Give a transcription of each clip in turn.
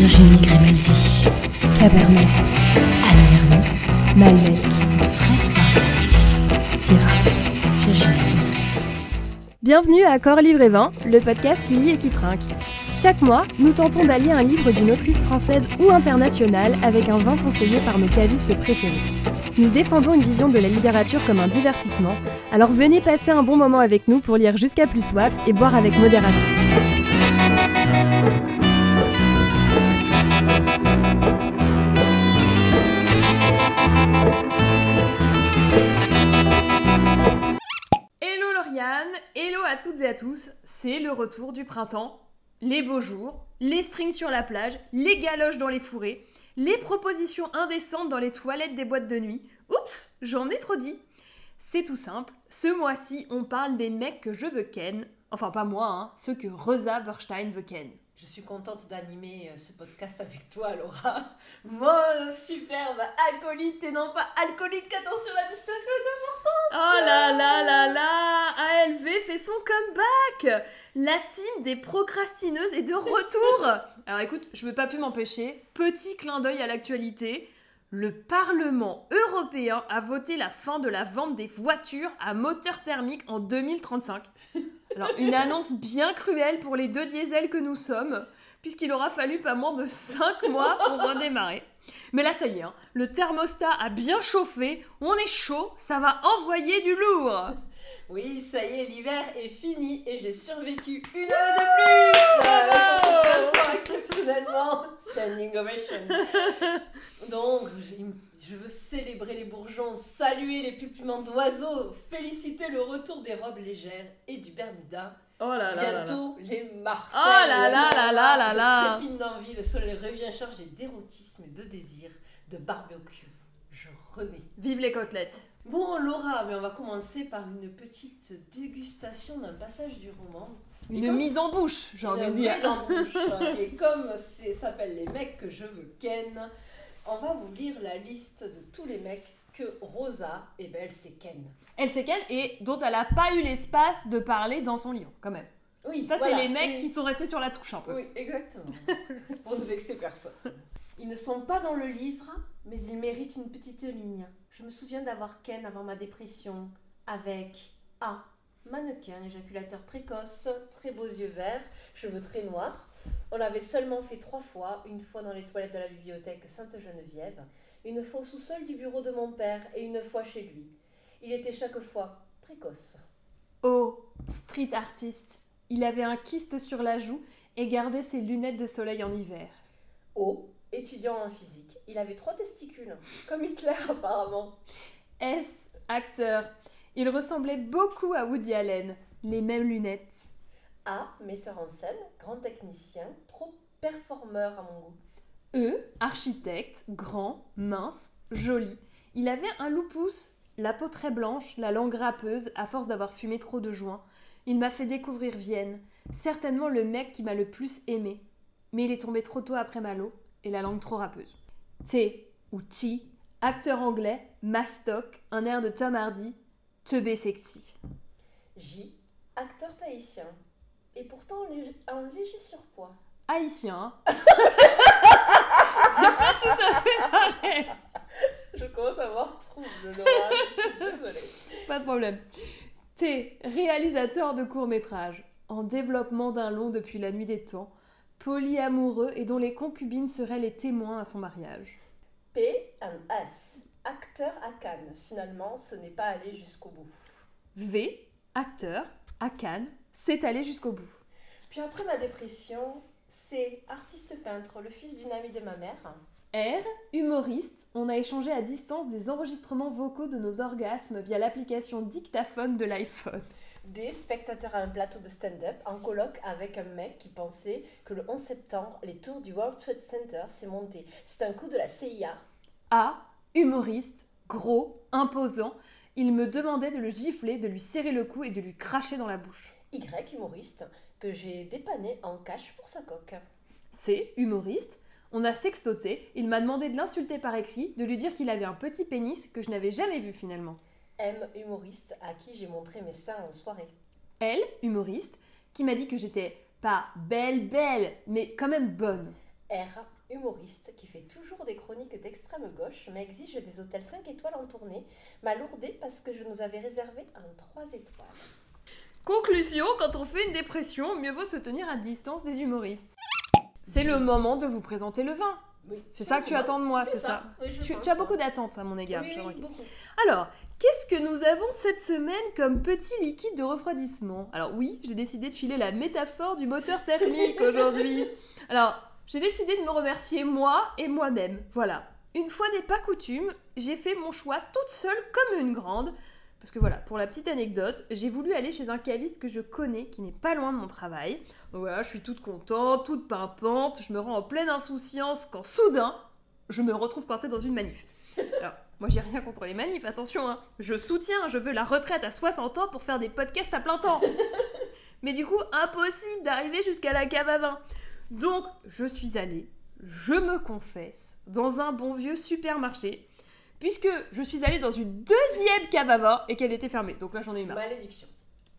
Virginie Grimaldi, Cabernet, Annie Ernaux, Malbec, Fred Vargas, Syrah. Virginie. Bienvenue à Corps Livre et Vin, le podcast qui lit et qui trinque. Chaque mois, nous tentons d'allier un livre d'une autrice française ou internationale avec un vin conseillé par nos cavistes préférés. Nous défendons une vision de la littérature comme un divertissement, alors venez passer un bon moment avec nous pour lire jusqu'à plus soif et boire avec modération. Hello à toutes et à tous, c'est le retour du printemps, les beaux jours, les strings sur la plage, les galoches dans les fourrés, les propositions indécentes dans les toilettes des boîtes de nuit. Oups, j'en ai trop dit. C'est tout simple, ce mois-ci on parle des mecs que je veux ken, enfin pas moi, hein, ceux que Rosa Burstein veut ken. Je suis contente d'animer euh, ce podcast avec toi, Laura. Mon superbe acolyte et non pas alcoolique. Attention, la distinction est Oh là là là là ALV fait son comeback La team des procrastineuses est de retour Alors écoute, je ne peux pas plus m'empêcher. Petit clin d'œil à l'actualité. Le Parlement européen a voté la fin de la vente des voitures à moteur thermique en 2035. Alors une annonce bien cruelle pour les deux diesels que nous sommes, puisqu'il aura fallu pas moins de 5 mois pour redémarrer. Mais là, ça y est, hein, le thermostat a bien chauffé, on est chaud, ça va envoyer du lourd. Oui, ça y est, l'hiver est fini et j'ai survécu une année de plus Bravo Euh, temps, exceptionnellement Standing ovation Donc, je veux célébrer les bourgeons, saluer les pupillements d'oiseaux, féliciter le retour des robes légères et du Bermuda. Oh là là. Bientôt les Marseilles. Oh là là là là là là. trépine d'envie, le soleil revient chargé d'érotisme, de désir, de barbecue. Je renais. Vive les côtelettes. Bon Laura, mais on va commencer par une petite dégustation d'un passage du roman. Et Une mise en bouche, j'ai envie de Une dire. mise en bouche. Et comme c'est s'appelle les mecs que je veux ken, on va vous lire la liste de tous les mecs que Rosa, et ben elle c'est ken. Elle sait qu'elle et dont elle a pas eu l'espace de parler dans son livre, quand même. Oui, Ça, voilà, c'est les mecs oui. qui sont restés sur la touche un peu. Oui, exactement. Pour ne vexer personne. Ils ne sont pas dans le livre, mais ils méritent une petite ligne. Je me souviens d'avoir Ken avant ma dépression avec A. Mannequin, éjaculateur précoce, très beaux yeux verts, cheveux très noirs. On l'avait seulement fait trois fois, une fois dans les toilettes de la bibliothèque Sainte-Geneviève, une fois au sous-sol du bureau de mon père et une fois chez lui. Il était chaque fois précoce. Oh, street artiste. Il avait un kyste sur la joue et gardait ses lunettes de soleil en hiver. O. Étudiant en physique. Il avait trois testicules, comme Hitler apparemment. S, acteur? Il ressemblait beaucoup à Woody Allen. Les mêmes lunettes. A. Metteur en scène, grand technicien, trop performeur à mon goût. E, architecte, grand, mince, joli. Il avait un loupus, la peau très blanche, la langue râpeuse, à force d'avoir fumé trop de joints. Il m'a fait découvrir Vienne, certainement le mec qui m'a le plus aimé. Mais il est tombé trop tôt après Malo, et la langue trop râpeuse. T, ou T, acteur anglais, mastoc, un air de Tom Hardy, teubé sexy. J. Acteur tahitien. Et pourtant en léger, surpoids. Haïtien. hein. C'est pas tout à fait pareil. Je commence à avoir trouble, Laura. Je suis désolée. Pas de problème. T. Réalisateur de courts-métrages. En développement d'un long depuis la nuit des temps. Polyamoureux et dont les concubines seraient les témoins à son mariage. P. Un S. Acteur à Cannes. Finalement, ce n'est pas allé jusqu'au bout. V. Acteur. À Cannes. C'est allé jusqu'au bout. Puis après ma dépression, C. Artiste peintre, le fils d'une amie de ma mère. R. Humoriste. On a échangé à distance des enregistrements vocaux de nos orgasmes via l'application dictaphone de l'iPhone. D. Spectateur à un plateau de stand-up en colloque avec un mec qui pensait que le 11 septembre, les tours du World Trade Center s'est monté. C'est un coup de la CIA. A. Humoriste, gros, imposant. Il me demandait de le gifler, de lui serrer le cou et de lui cracher dans la bouche. Y. Humoriste que j'ai dépanné en cash pour sa coque. C. Humoriste. On a sextoté. Il m'a demandé de l'insulter par écrit, de lui dire qu'il avait un petit pénis que je n'avais jamais vu finalement. M. Humoriste à qui j'ai montré mes seins en soirée. L. Humoriste. Qui m'a dit que j'étais pas belle, belle, mais quand même bonne. R, humoriste qui fait toujours des chroniques d'extrême gauche, mais exige des hôtels 5 étoiles en tournée, m'a lourdé parce que je nous avais réservé un 3 étoiles. Conclusion, quand on fait une dépression, mieux vaut se tenir à distance des humoristes. C'est le moment de vous présenter le vin. Oui, C'est ça que tu attends de moi, c'est ça. Oui, Tu, as beaucoup d'attentes à mon égard. Oui. Alors, qu'est-ce que nous avons cette semaine comme petit liquide de refroidissement? Alors oui, j'ai décidé de filer la métaphore du moteur thermique aujourd'hui. Alors, j'ai décidé de me remercier moi et moi-même. Voilà. Une fois n'est pas coutume, j'ai fait mon choix toute seule comme une grande. Parce que voilà, pour la petite anecdote, j'ai voulu aller chez un caviste que je connais, qui n'est pas loin de mon travail. Donc voilà, je suis toute contente, toute pimpante, je me rends en pleine insouciance quand soudain, je me retrouve coincée dans une manif. Alors, moi j'ai rien contre les manifs, attention, hein. je soutiens, je veux la retraite à 60 ans pour faire des podcasts à plein temps. Mais du coup, impossible d'arriver jusqu'à la cave à vin. Donc, je suis allée, je me confesse, dans un bon vieux supermarché, puisque je suis allée dans une deuxième cave à vin et qu'elle était fermée. Donc là, j'en ai eu marre. Malédiction.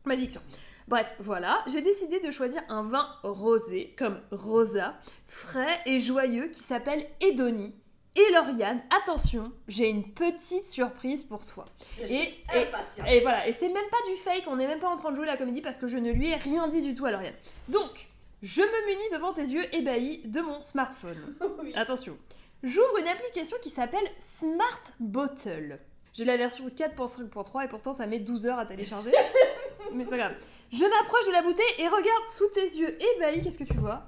Malédiction. Bref, voilà, j'ai décidé de choisir un vin rosé, comme Rosa, frais et joyeux, qui s'appelle Edoni. Et Lauriane, attention, j'ai une petite surprise pour toi. Et- et-. Et voilà, et c'est même pas du fake, on n'est même pas en train de jouer la comédie parce que je ne lui ai rien dit du tout à Lauriane. Donc, je me munis devant tes yeux ébahis de mon smartphone. Oui. Attention, j'ouvre une application qui s'appelle Smart Bottle. J'ai la version 4.5.3 et pourtant ça met 12 heures à télécharger. Mais c'est pas grave. Je m'approche de la bouteille et regarde sous tes yeux ébahis, qu'est-ce que tu vois?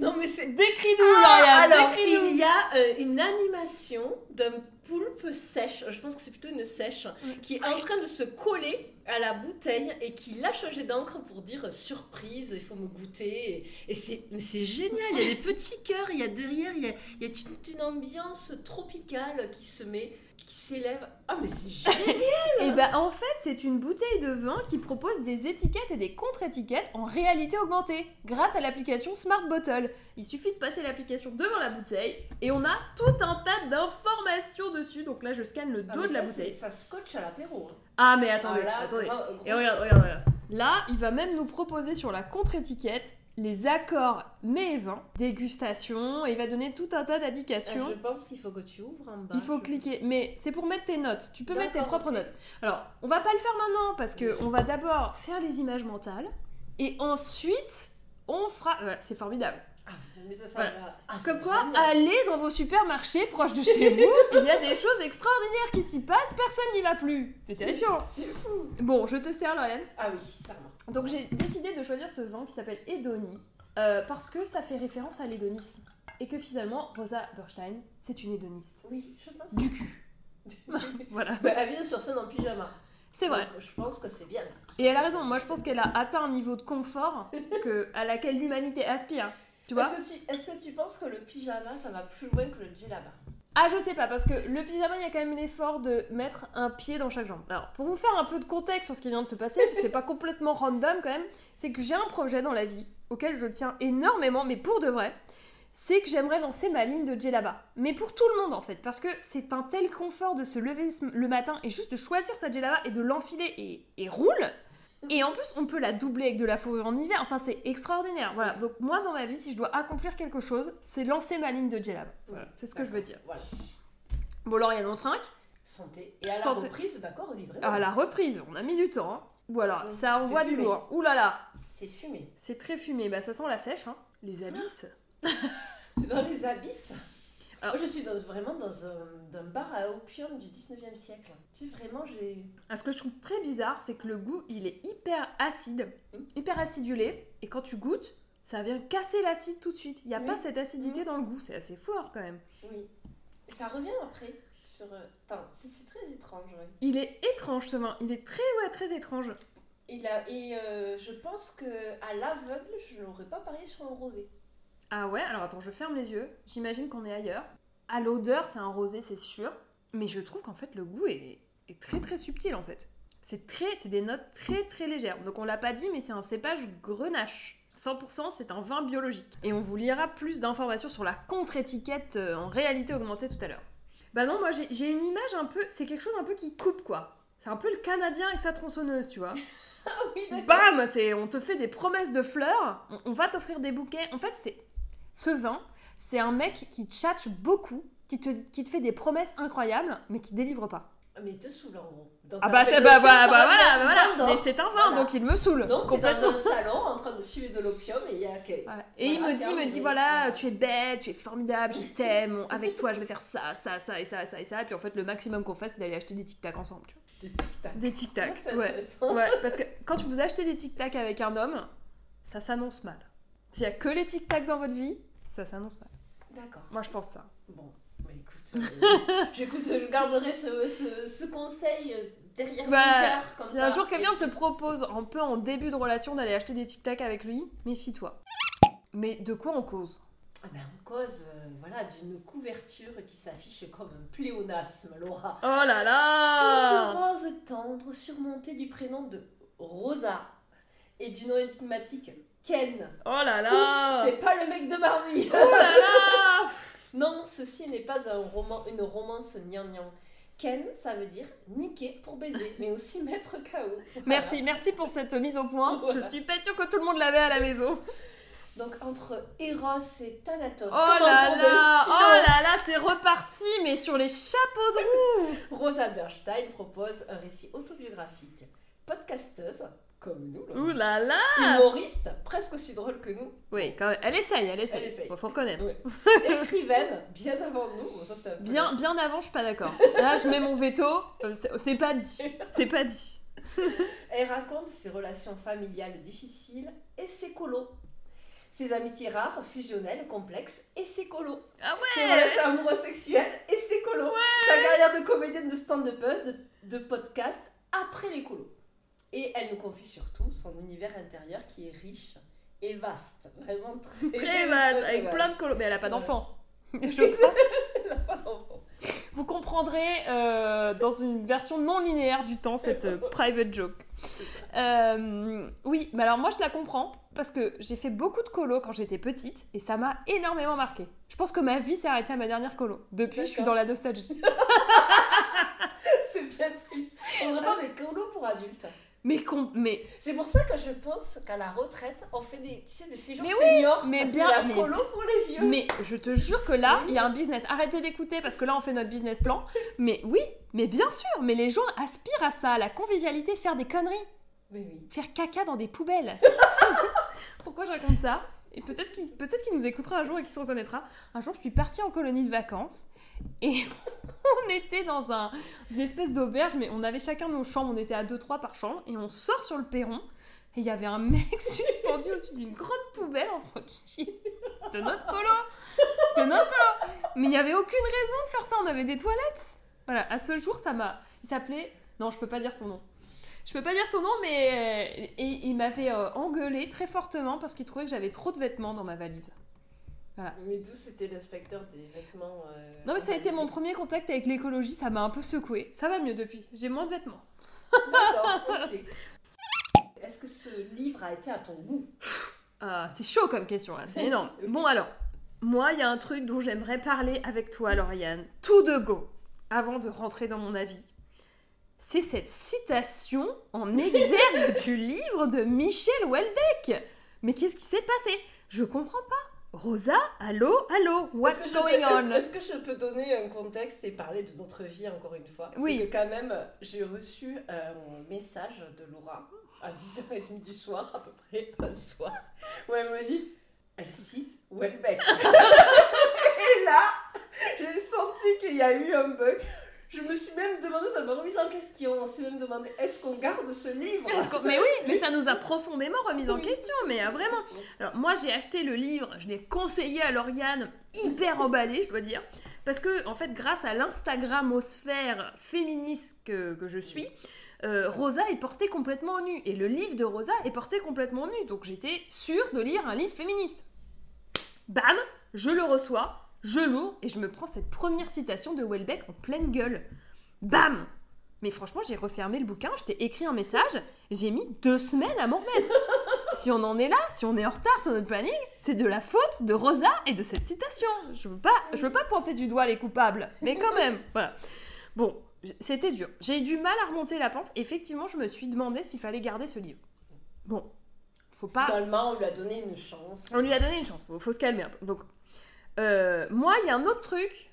Non mais c'est... Décris-nous, Ah, alors, il y a euh, une animation d'un poulpe sèche, je pense que c'est plutôt une sèche, qui est en train de se coller à la bouteille et qui l'a changé d'encre pour dire euh, surprise, il faut me goûter. Et, c'est génial, il y a des petits cœurs, il y a derrière, il y a, il y a toute une ambiance tropicale qui se met, qui s'élève. Ah mais c'est génial Et bah en fait, c'est une bouteille de vin qui propose des étiquettes et des contre-étiquettes en réalité augmentée grâce à l'application Smart Bottle. Il suffit de passer l'application devant la bouteille et on a tout un tas d'informations dessus. Donc là, je scanne le Ah, dos de la bouteille. Ça scotche à l'apéro. hein. Ah mais attendez, Ah, là, attendez. gros Et regarde, regarde, regarde. Là, il va même nous proposer sur la contre-étiquette les accords mets et vins, dégustation, et il va donner tout un tas Euh, d'indications. Je pense qu'il faut que tu ouvres en bas. Il faut cliquer, mais c'est pour mettre tes notes. Tu peux mettre tes propres notes. Alors, on va pas le faire maintenant parce que Oui. on va d'abord faire les images mentales et ensuite on fera. Voilà, c'est formidable. Ah, mais ça, ça Voilà. va- ah, Comme quoi, génial. allez dans vos supermarchés proches de chez vous, il y a des choses extraordinaires qui s'y passent, personne n'y va plus. C'est terrifiant. C'est fou. Bon, je te sers, Lauriane. Ah oui, ça va. Donc j'ai décidé de choisir ce vin qui s'appelle Edoni euh, parce que ça fait référence à l'hédonisme et que finalement Rosa Burstein c'est une hédoniste. Oui, je pense. Du cul. Voilà, Bah, elle vient sur scène en pyjama. c'est vrai. Donc, je pense que c'est bien. Et elle a raison. Moi je pense qu'elle a atteint un niveau de confort que à laquelle l'humanité aspire. Tu vois Est-ce que, tu, est-ce que tu penses que le pyjama, ça va plus loin que le djellaba? Ah je sais pas parce que le pyjama il y a quand même l'effort de mettre un pied dans chaque jambe. Alors pour vous faire un peu de contexte sur ce qui vient de se passer, c'est pas complètement random quand même. C'est que j'ai un projet dans la vie auquel je tiens énormément, mais pour de vrai. c'est que j'aimerais lancer ma ligne de djellaba. Mais pour tout le monde en fait, parce que c'est un tel confort de se lever le matin et juste de choisir sa djellaba et de l'enfiler et, et roule. Et en plus, on peut la doubler avec de la fourrure en hiver. Enfin, c'est extraordinaire. Voilà. Donc moi, dans ma vie, si je dois accomplir quelque chose, c'est lancer ma ligne de djellaba. Voilà. C'est ce que je veux dire. Voilà. Bon, Lauriane, on trinque. Santé. Et à la Santé. reprise, d'accord, Olivier À la reprise, on a mis du temps. hein. Voilà, Mm. ça envoie du lourd. Ouh là là, C'est fumé. c'est très fumé. Bah, ça sent la sèche, hein. Les abysses. C'est dans les abysses. Alors- Moi, je suis dans- vraiment dans un, dans un bar à opium du 19e siècle. Tu sais, vraiment, j'ai. Ah, ce que je trouve très bizarre, c'est que le goût, il est hyper acide, Mm. hyper acidulé, et quand tu goûtes, ça vient casser l'acide tout de suite. Il n'y a Oui. pas cette acidité Mm. dans le goût, c'est assez fort quand même. Oui. Et ça revient après. Sur. euh, c'est c'est très étrange. ouais. Il est étrange ce vin, il est très, ouais, très étrange. Il a, et euh, je pense que à l'aveugle, je n'aurais pas parié sur un rosé. Ah ouais, alors attends, je ferme les yeux, j'imagine qu'on est ailleurs. À l'odeur, c'est un rosé, c'est sûr, mais je trouve qu'en fait, le goût est, est très très subtil en fait. C'est très, c'est des notes très très légères. Donc on l'a pas dit, mais c'est un cépage grenache. 100% c'est un vin biologique. Et on vous lira plus d'informations sur la contre-étiquette euh, en réalité augmentée tout à l'heure. Bah non, moi j'ai une image un peu, c'est quelque chose un peu qui coupe quoi. C'est un peu le Canadien avec sa tronçonneuse, tu vois. Ah oui. Bam c'est, On te fait des promesses de fleurs, on, on va t'offrir des bouquets. En fait, c'est Ce vin, c'est un mec qui tchatche beaucoup, qui te, qui te fait des promesses incroyables, mais qui délivre pas. Mais il te saoule en gros. Ah bah, c'est bah, bah, va voilà, voilà. Mais c'est un vin, Voilà. donc il me saoule. Donc complètement. dans un salon en train de fumer de l'opium et il y a accueil. Et il me dit, il me dit voilà, tu es belle, tu es formidable, je t'aime, avec toi je vais faire ça, ça, ça et ça, ça et ça. Et puis en fait, le maximum qu'on fasse, c'est d'aller acheter des tic-tac ensemble. tu vois. Des tic-tac. Des tic-tac, ouais. Ouais, parce que quand vous achetez des tic-tac avec un homme, ça s'annonce mal. S'il y a que les tic-tac dans votre vie, ça s'annonce mal. D'accord. Moi, je pense ça. Bon, bah écoute, euh, j'écoute, je garderai ce, ce, ce conseil derrière mon cœur. Comme Si ça. un jour quelqu'un te propose, un peu en début de relation, d'aller acheter des tic-tac avec lui, méfie-toi. Mais de quoi on cause? Ah ben, on cause euh, voilà, d'une couverture qui s'affiche comme un pléonasme, Laura. Oh là Toute là rose tendre, surmontée du prénom de Rosa et du nom énigmatique Ken. Oh là là c'est pas le mec de Barbie. Oh là là non, ceci n'est pas un roman, une romance gnangnan. Ken, ça veut dire niquer pour baiser, mais aussi mettre KO. Voilà. Merci, merci pour cette mise au point. Voilà. Je suis pas sûre que tout le monde l'avait à la maison. Donc entre Eros et Thanatos. Oh là là Oh là là, c'est reparti, mais sur les chapeaux de roue Rosa Bernstein propose un récit autobiographique. Podcasteuse, comme nous, Ouh là là humoriste, presque aussi drôle que nous, Oui, quand même. Elle essaye, elle essaye. Elle essaye. Faut, faut reconnaître. écrivaine, bien avant nous. Bon, ça, Bien, bien avant, je suis pas d'accord. Là, je mets mon veto. euh, c'est- pas dit. C'est pas dit. Elle raconte ses relations familiales difficiles et ses colos. Ses amitiés rares, fusionnelles, complexes et ses colos. Ah Ses ouais relations amoureuses sexuelles et ses colos. Sa carrière de comédienne de stand-upeuse, de, de podcast après les colos. Et elle nous confie surtout son univers intérieur qui est riche et vaste. Vraiment très, Très vaste, avec plein de colos. Mais elle a pas d'enfant. Elle a pas d'enfant. Vous comprendrez euh, dans une version non linéaire du temps cette euh, private joke. Euh, oui, mais alors moi je la comprends parce que j'ai fait beaucoup de colo quand j'étais petite et ça m'a énormément marqué. Je pense que ma vie s'est arrêtée à ma dernière colo. Depuis, je suis dans la nostalgie. C'est bien triste. On devrait faire des colos pour adultes. Mais mais C'est pour ça que je pense qu'à la retraite, on fait des, tu sais, des séjours Mais oui, seniors. mais bien, la mais- colo pour les vieux. Mais je te jure que là, il y a un business. Arrêtez d'écouter parce que là, on fait notre business plan. Mais oui, mais bien sûr, mais les gens aspirent à ça, à la convivialité, faire des conneries, Mais oui. faire caca dans des poubelles. Pourquoi je raconte ça? Et peut-être qu'il peut qu'il nous écoutera un jour et qu'il se reconnaîtra. Un jour, je suis partie en colonie de vacances et on était dans un, une espèce d'auberge, mais on avait chacun nos chambres, on était à 2-3 par chambre, et on sort sur le perron. Et il y avait un mec suspendu au-dessus d'une grande poubelle en train de notre colo De notre colo Mais il n'y avait aucune raison de faire ça, on avait des toilettes Voilà, à ce jour, ça m'a... Il s'appelait... Non, je peux pas dire son nom. Je peux pas dire son nom, mais... Il m'avait euh, engueulé très fortement parce qu'il trouvait que j'avais trop de vêtements dans ma valise. Mais d'où c'était l'inspecteur des vêtements euh, Non, mais ça a été mon premier contact avec l'écologie, ça m'a un peu secoué. Ça va mieux depuis, j'ai moins de vêtements. D'accord, ok. Est-ce que ce livre a été à ton goût? Ah, c'est chaud comme question, là, c'est énorme. Bon, alors, moi, il y a un truc dont j'aimerais parler avec toi, Lauriane, tout de go, avant de rentrer dans mon avis. C'est cette citation en exergue du livre de Michel Houellebecq. Mais qu'est-ce qui s'est passé? Je comprends pas. Rosa, allô, allô, Est-ce what's je going peux- est-ce- on? Est-ce que je peux donner un contexte et parler de notre vie encore une fois? Oui. C'est que quand même, j'ai reçu un message de Laura à 10h30 du soir, à peu près, un soir, où elle me dit elle cite Welbeck. et là, j'ai senti qu'il y a eu un bug. Je me suis même demandé, ça m'a remis en question. On s'est même demandé est-ce qu'on garde ce livre Mais oui, mais ça nous a profondément remis en question, mais euh, vraiment. Alors moi j'ai acheté le livre, je l'ai conseillé à Lauriane, hyper emballé je dois dire, parce que en fait grâce à l'Instagramosphère féministe que, que je suis, euh, Rosa est portée complètement nue, et le livre de Rosa est porté complètement nu, donc j'étais sûre de lire un livre féministe. Bam, je le reçois, je l'ouvre, et je me prends cette première citation de Welbeck en pleine gueule. Bam mais franchement, j'ai refermé le bouquin, je t'ai écrit un message, j'ai mis deux semaines à m'en remettre. si on en est là, si on est en retard sur notre planning, c'est de la faute de Rosa et de cette citation. Je veux pas, je veux pas pointer du doigt les coupables, mais quand même, voilà. Bon, c'était dur. J'ai eu du mal à remonter la pente. Effectivement, je me suis demandé s'il fallait garder ce livre. Bon, faut pas. Finalement, on lui a donné une chance. On lui a donné une chance, faut, faut se calmer un peu. Donc, euh, moi, il y a un autre truc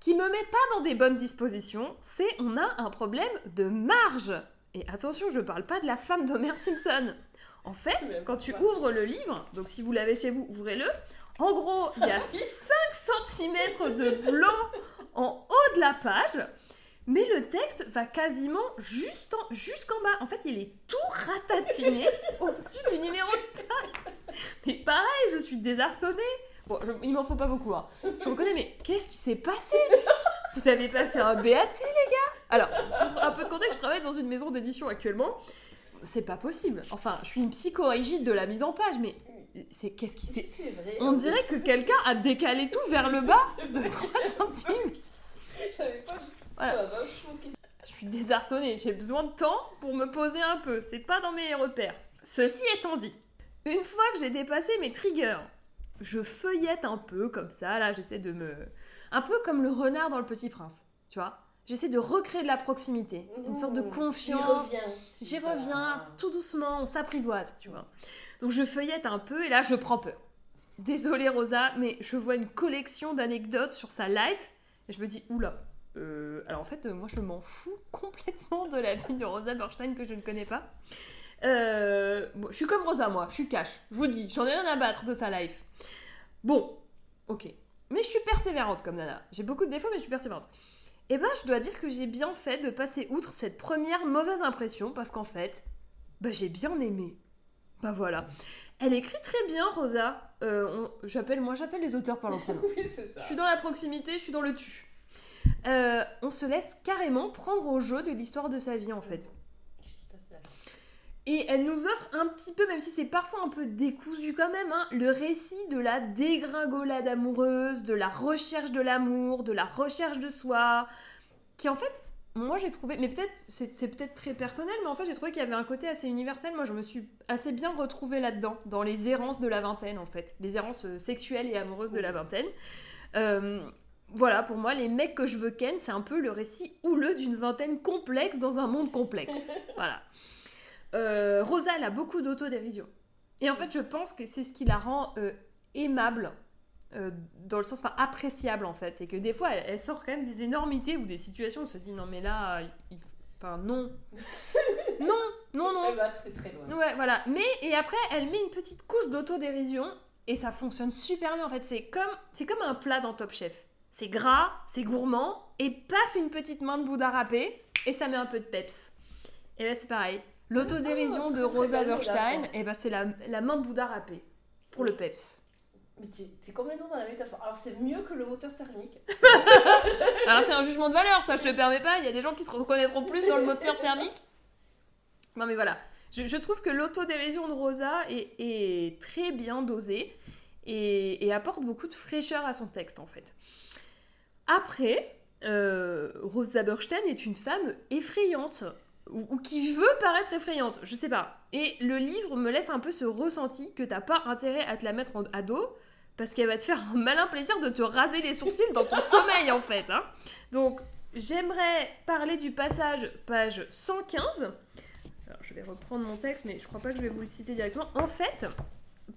qui me met pas dans des bonnes dispositions, c'est on a un problème de marge. Et attention, je parle pas de la femme d'Homer Simpson. En fait, quand tu ouvres le livre, donc si vous l'avez chez vous, ouvrez-le. En gros, il y a 5 cm de blanc en haut de la page, mais le texte va quasiment juste en- jusqu'en bas. En fait, il est tout ratatiné au-dessus du numéro de page. Mais pareil, je suis désarçonnée. Bon, je- il m'en faut pas beaucoup, hein. Je reconnais, mais qu'est-ce qui s'est passé? Vous avez pas fait un BAT, les gars? Alors, pour un peu de contexte, je travaille dans une maison d'édition actuellement. C'est pas possible. Enfin, je suis une psychorigide de la mise en page, mais c'est qu'est-ce qui s'est... On dirait que quelqu'un a décalé tout vers le bas de 3 centimes. Je savais pas. Voilà. Ça. Je suis désarçonnée, j'ai besoin de temps pour me poser un peu. C'est pas dans mes repères. Ceci étant dit, une fois que j'ai dépassé mes triggers, je feuillette un peu comme ça, là, j'essaie de me. Un peu comme le renard dans le petit prince, tu vois J'essaie de recréer de la proximité, une sorte de confiance. Il revient. J'y reviens tout doucement, on s'apprivoise, tu vois. Donc je feuillette un peu et là je prends peur. Désolée Rosa, mais je vois une collection d'anecdotes sur sa life et je me dis oula. euh, alors en fait, euh, moi je m'en fous complètement de la vie de Rosa Bernstein que je ne connais pas. Euh, bon, je suis comme Rosa, moi, je suis cash. Je vous dis, j'en ai rien à battre de sa life. Bon, ok. Mais je suis persévérante comme Nana. J'ai beaucoup de défauts, mais je suis persévérante. Et ben, je dois dire que j'ai bien fait de passer outre cette première mauvaise impression parce qu'en fait, bah, j'ai bien aimé. Bah voilà. Elle écrit très bien, Rosa. Euh, on- j'appelle, moi, j'appelle les auteurs par leur prénom. Oui, c'est ça. Je suis dans la proximité, je suis dans le tu. Euh, on se laisse carrément prendre au jeu de l'histoire de sa vie, en fait. Je suis tout à fait d'accord. Et elle nous offre un petit peu, même si c'est parfois un peu décousu quand même, hein, le récit de la dégringolade amoureuse, de la recherche de l'amour, de la recherche de soi, qui en fait, moi j'ai trouvé, mais peut-être, c'est peut-être très personnel, mais en fait j'ai trouvé qu'il y avait un côté assez universel. Moi je me suis assez bien retrouvée là-dedans, dans les errances de la vingtaine en fait, les errances euh, sexuelles et amoureuses de la vingtaine. Euh, voilà, pour moi, les mecs que je veux ken, c'est un peu le récit houleux d'une vingtaine complexe dans un monde complexe. voilà. Euh, Rosa, elle a beaucoup d'autodérision. Et en fait, je pense que c'est ce qui la rend euh, aimable, euh, dans le sens, enfin, appréciable en fait. C'est que des fois, elle, elle sort quand même des énormités ou des situations où on se dit non, mais là, il... enfin, non. non, non, non. Elle va très très loin. Ouais, voilà. Mais, et après, elle met une petite couche d'autodérision et ça fonctionne super bien en fait. C'est comme, c'est comme un plat dans Top Chef. C'est gras, c'est gourmand et paf, une petite main de Bouddha râpée et ça met un peu de peps. Et là, c'est pareil. L'autodérision de Rosa métaphore. et ben c'est la, la main de Bouddha râpée pour le peps. Mais t'es t'es complètement dans la métaphore. Alors c'est mieux que le moteur thermique. Alors c'est un jugement de valeur, ça je te le permets pas. Il y a des gens qui se reconnaîtront plus dans le moteur thermique. Non mais voilà, je, je trouve que l'autodérision de Rosa est, est très bien dosée et, et apporte beaucoup de fraîcheur à son texte en fait. Après, euh, Rosa Bernstein est une femme effrayante ou, qui veut paraître effrayante, je sais pas. Et le livre me laisse un peu ce ressenti que t'as pas intérêt à te la mettre à dos parce qu'elle va te faire un malin plaisir de te raser les sourcils dans ton sommeil en fait. hein. Donc j'aimerais parler du passage page 115. Alors je vais reprendre mon texte mais je crois pas que je vais vous le citer directement. En fait,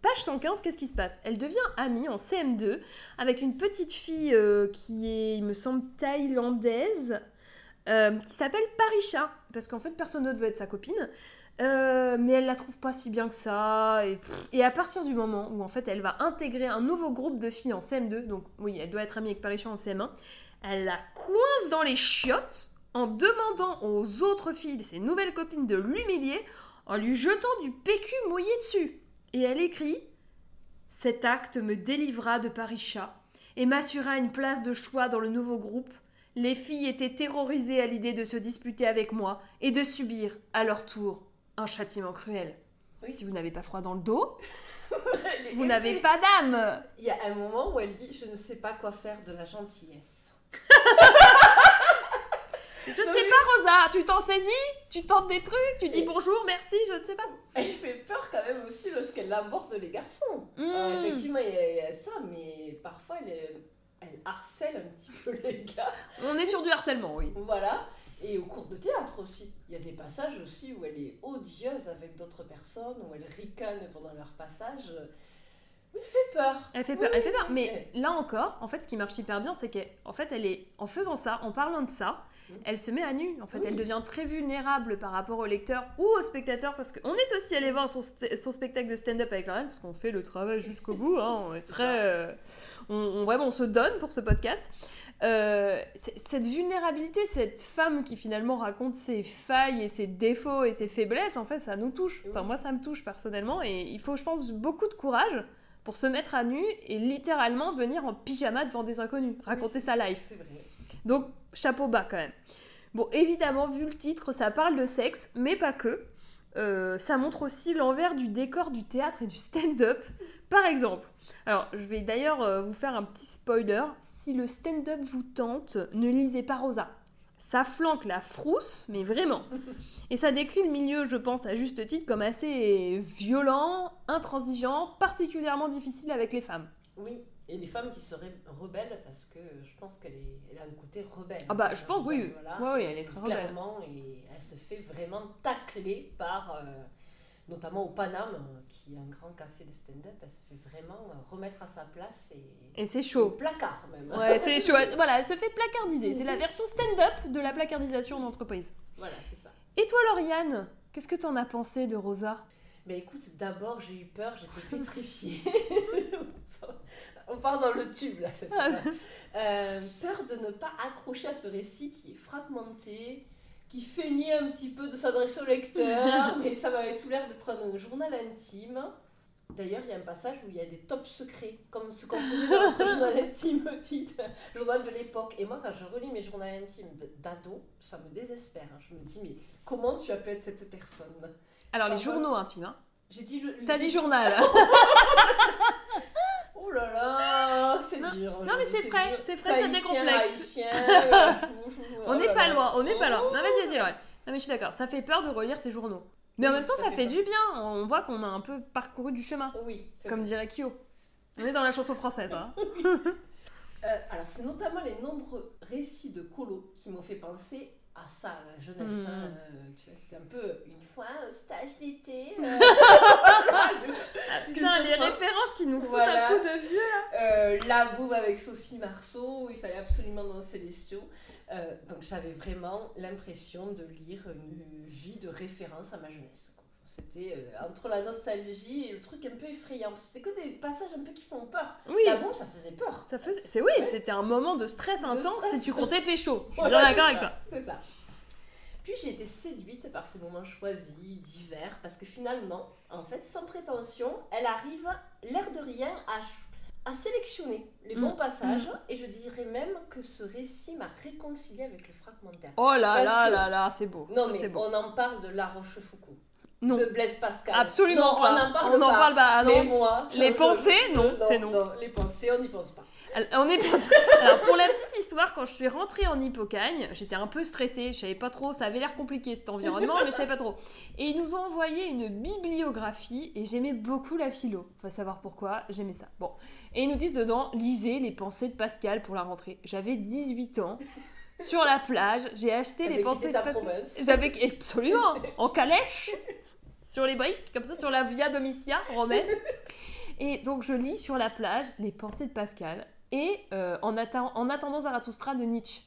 page 115, qu'est-ce qui se passe? Elle devient amie en CM2 avec une petite fille euh, qui est, il me semble, thaïlandaise, euh, qui s'appelle Parisha, parce qu'en fait personne d'autre veut être sa copine. Euh, mais elle la trouve pas si bien que ça. Et, et à partir du moment où en fait elle va intégrer un nouveau groupe de filles en CM2, donc oui, elle doit être amie avec Parisha en CM1, elle la coince dans les chiottes en demandant aux autres filles, ses nouvelles copines, de l'humilier en lui jetant du PQ mouillé dessus. Et elle écrit Cet acte me délivra de Parisha et m'assura une place de choix dans le nouveau groupe. Les filles étaient terrorisées à l'idée de se disputer avec moi et de subir, à leur tour, un châtiment cruel. Oui. Si vous n'avez pas froid dans le dos, vous n'avez pas d'âme. Il y a un moment où elle dit Je ne sais pas quoi faire de la gentillesse. Je sais pas, Rosa, tu t'en saisis? Tu tentes des trucs? Tu dis Et- bonjour, merci, je ne sais pas. Elle fait peur quand même aussi lorsqu'elle aborde les garçons. Hmm. Alors, effectivement, il y, a- il y a ça, mais parfois elle, elle harcèle un petit peu les gars. On est sur du harcèlement, oui. Voilà. Et au cours de théâtre aussi. Il y a des passages aussi où elle est odieuse avec d'autres personnes, où elle ricane pendant leur passage. Mais elle fait peur. Elle fait Oui, peur, elle fait peur. Mais là encore, en fait, ce qui marche hyper bien, c'est qu'en fait, elle est, en faisant ça, en parlant de ça, Mm. elle se met à nu. En fait, Oui. elle devient très vulnérable par rapport au lecteur ou au spectateur, parce qu'on est aussi allé voir son, spectacle de stand-up avec Laurel, parce qu'on fait le travail jusqu'au bout. hein, on est très, euh, on, on- vraiment, on se donne pour ce podcast. Euh, cette vulnérabilité, cette femme qui finalement raconte ses failles et ses défauts et ses faiblesses, en fait, ça nous touche. Enfin, moi, ça me touche personnellement, et il faut, je pense, beaucoup de courage pour se mettre à nu et littéralement venir en pyjama devant des inconnus, raconter Oui, sa life. Vrai. Donc, chapeau bas quand même. Bon, évidemment, vu le titre, ça parle de sexe, mais pas que. Euh, ça montre aussi l'envers du décor du théâtre et du stand-up. Par exemple, alors je vais d'ailleurs euh, vous faire un petit spoiler. Si le stand-up vous tente, ne lisez pas Rosa. Ça flanque la frousse, mais vraiment. Et ça décrit le milieu, je pense, à juste titre, comme assez violent, intransigeant, particulièrement difficile avec les femmes. Oui. Et les femmes qui seraient rebelles parce que je pense qu'elle est... elle a un côté rebelle. Ah bah, je pense, Rosa, oui. voilà. Ouais, oui, elle est très rebelle. Clairement, et elle se fait vraiment tacler par, euh, notamment au Paname, qui est un grand café de stand-up, elle se fait vraiment euh, remettre à sa place et, Et c'est au chaud. placard même. Ouais, c'est chaud. Voilà, elle se fait placardiser. C'est la version stand-up de la placardisation d'entreprise. Voilà, c'est ça. Et toi, Lauriane, qu'est-ce que t'en as pensé de Rosa? Mais écoute, d'abord j'ai eu peur, j'étais pétrifiée. On part dans le tube là cette fois. Euh, peur de ne pas accrocher à ce récit qui est fragmenté, qui feignait un petit peu de s'adresser au lecteur, mais ça m'avait tout l'air d'être un journal intime. D'ailleurs, il y a un passage où il y a des tops secrets, comme ce qu'on faisait dans notre journal intime, petite journal de l'époque. Et moi, quand je relis mes journaux intimes d'ado, ça me désespère. hein. Je me dis, mais comment tu as pu être cette personne? Alors, les journaux intimes, hein. J'ai dit le. T'as dit journal. Oh là là, c'est Non, dur. non, mais c'est frais, dur. c'est frais, ça décomplexe. euh, on oh n'est pas loin, on n'est pas loin. Oh. Non, vas-y, vas-y, Lauriane. Non, mais je suis d'accord, ça fait peur de relire ces journaux. Mais en même temps, ça fait du bien. On voit qu'on a un peu parcouru du chemin, Oui, c'est comme vrai. dirait Kyo. On est dans la chanson française, hein. Euh, alors, c'est notamment les nombreux récits de colo qui m'ont fait penser à ça, la jeunesse. Mhm. hein, euh, c'est un peu une fois au stage d'été. euh, Ah, putain, les références qui nous foutent Voilà. un coup de vieux. Euh, la boum avec Sophie Marceau, où il fallait absolument danser les Célestiaux. Euh, donc j'avais vraiment l'impression de lire une vie de référence à ma jeunesse. quoi. C'était euh, entre la nostalgie et le truc un peu effrayant. C'était que des passages un peu qui font peur. Oui, La boum, ça faisait peur. ça faisait... c'est oui, Ouais. c'était un moment de stress intense stress. si tu comptais pécho. Je suis bien d'accord avec toi. C'est ça. Puis j'ai été séduite par ces moments choisis, divers, parce que finalement, en fait, sans prétention, elle arrive, l'air de rien, à, à sélectionner les bons Mm. passages. Et je dirais même que ce récit m'a réconcilié avec le fragmentaire. Oh là Parce là que- là là, c'est beau. Non, Ça, mais c'est beau. on en parle de La Rochefoucauld, Non, de Blaise Pascal. absolument non, pas. on n'en parle on pas. en parle pas. Mais moi, Les pensées, non, c'est non. Les pensées, on n'y pense pas. Alors, On est pas sûr. Alors pour la petite histoire, quand je suis rentrée en Hippocagne, j'étais un peu stressée, je savais pas trop, ça avait l'air compliqué cet environnement, mais je savais pas trop. Et ils nous ont envoyé une bibliographie et j'aimais beaucoup la philo. Faut savoir pourquoi, j'aimais ça. Bon. Et ils nous disent dedans, lisez les pensées de Pascal pour la rentrée. J'avais 18 ans, sur la plage, j'ai acheté les pensées de Pascal. J'avais absolument en calèche sur les briques comme ça sur la Via Domitia romaine. Et donc je lis sur la plage les pensées de Pascal et euh, en, atta- en attendant Zarathustra de Nietzsche.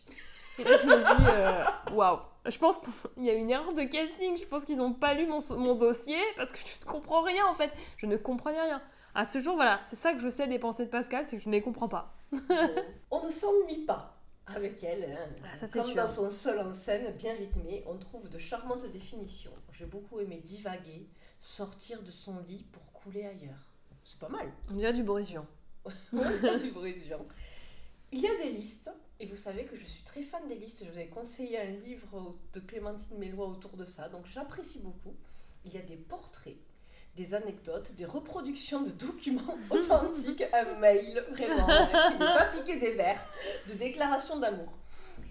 Et là je me dis euh, waouh. Je pense qu'il y a une erreur de casting. Je pense qu'ils n'ont pas lu mon, mon dossier parce que je ne comprends rien en fait. Je ne comprenais rien. À ce jour, voilà, c'est ça que je sais des pensées de Pascal, c'est que je ne les comprends pas. On ne s'ennuie pas avec elle. hein. Ah, ça, Comme sûr. dans son seul en scène, bien rythmé, on trouve de charmantes définitions. J'ai beaucoup aimé divaguer, sortir de son lit pour couler ailleurs. C'est pas mal. On dirait du Boris Vian. du Brésilien. Il y a des listes, et vous savez que je suis très fan des listes. Je vous ai conseillé un livre de Clémentine Mélois autour de ça, donc j'apprécie beaucoup. Il y a des portraits, des anecdotes, des reproductions de documents authentiques, un mail vraiment qui n'est pas piqué des vers, de déclarations d'amour.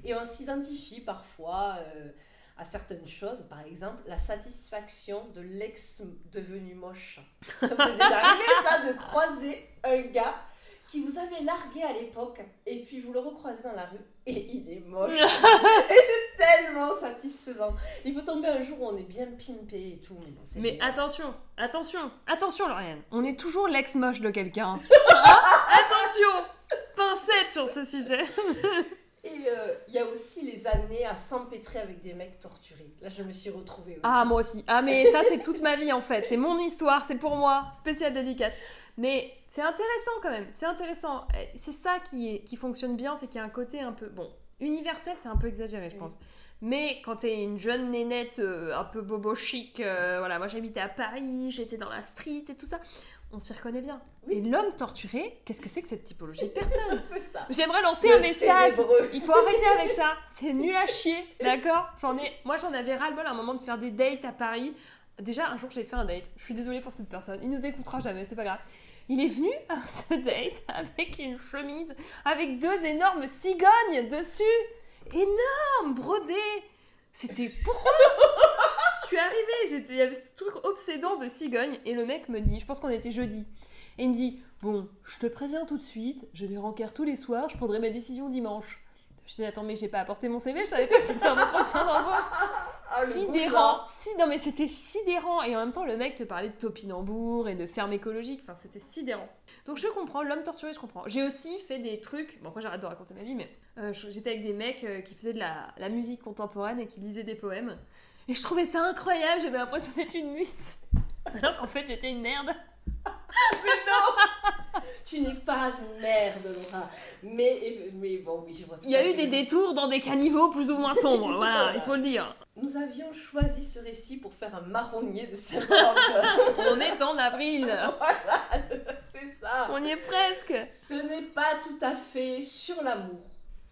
Et on s'identifie parfois euh, à certaines choses, par exemple la satisfaction de l'ex devenu moche. Ça vous est déjà arrivé ça, de croiser un gars qui vous avait largué à l'époque, et puis vous le recroisez dans la rue, et il est moche. et c'est tellement satisfaisant. Il faut tomber un jour où on est bien pimpé et tout. Mais, bon, attention, attention, attention, Lauriane. On est toujours l'ex-moche de quelqu'un. Hein attention Pincette sur ce sujet. Et euh, il y a aussi les années à s'empêtrer avec des mecs torturés. Là, je me suis retrouvée aussi. Ah, moi aussi. Ah, mais ça, c'est toute ma vie, en fait. C'est mon histoire, c'est pour moi. Spécial dédicace. Mais c'est intéressant, quand même. C'est intéressant. Euh, C'est ça qui, est, qui fonctionne bien, c'est qu'il y a un côté un peu... Bon, universel, c'est un peu exagéré, je Oui. pense. Mais quand t'es une jeune nénette euh, un peu bobo chic, euh, voilà, moi j'habitais à Paris, j'étais dans la street et tout ça, on s'y reconnaît bien. Oui. Et l'homme torturé, qu'est-ce que c'est que cette typologie de personne. J'aimerais lancer Le un message ténébreux. il faut arrêter avec ça. C'est nul à chier, d'accord? J'en ai, moi j'en avais ras le bol à un moment de faire des dates à Paris. Déjà un jour j'ai fait un date. Je suis désolée pour cette personne. Il nous écoutera jamais, c'est pas grave. Il est venu à ce date avec une chemise avec deux énormes cigognes dessus, énormes, brodées. C'était pourquoi? Je suis arrivée, j'étais, il y avait ce truc obsédant de cigogne et le mec me dit, je pense qu'on était jeudi, et il me dit Bon, je te préviens tout de suite, j'ai des rencarts tous les soirs, je prendrai ma décision dimanche. Je dis attends mais j'ai pas apporté mon CV, je savais pas que c'était un entretien d'embauche. Ah, sidérant, si non mais c'était sidérant. Et en même temps le mec te parlait de topinambour et de ferme écologique, enfin c'était sidérant. Donc je comprends, l'homme torturé je comprends. J'ai aussi fait des trucs, bon après j'arrête de raconter ma vie mais euh, j'étais avec des mecs euh, qui faisaient de la, la musique contemporaine et qui lisaient des poèmes. Et je trouvais ça incroyable, j'avais l'impression d'être une muse. Alors qu'en fait j'étais une merde. Tu n'es pas une merde, Laura. Mais, mais bon, oui, je vois tout Il y a eu des détours dans des caniveaux plus ou moins sombres, voilà, il faut le dire. Nous avions choisi ce récit pour faire un marronnier de Saint-Valentin. On est en avril, voilà, c'est ça. on y est presque. Ce n'est pas tout à fait sur l'amour,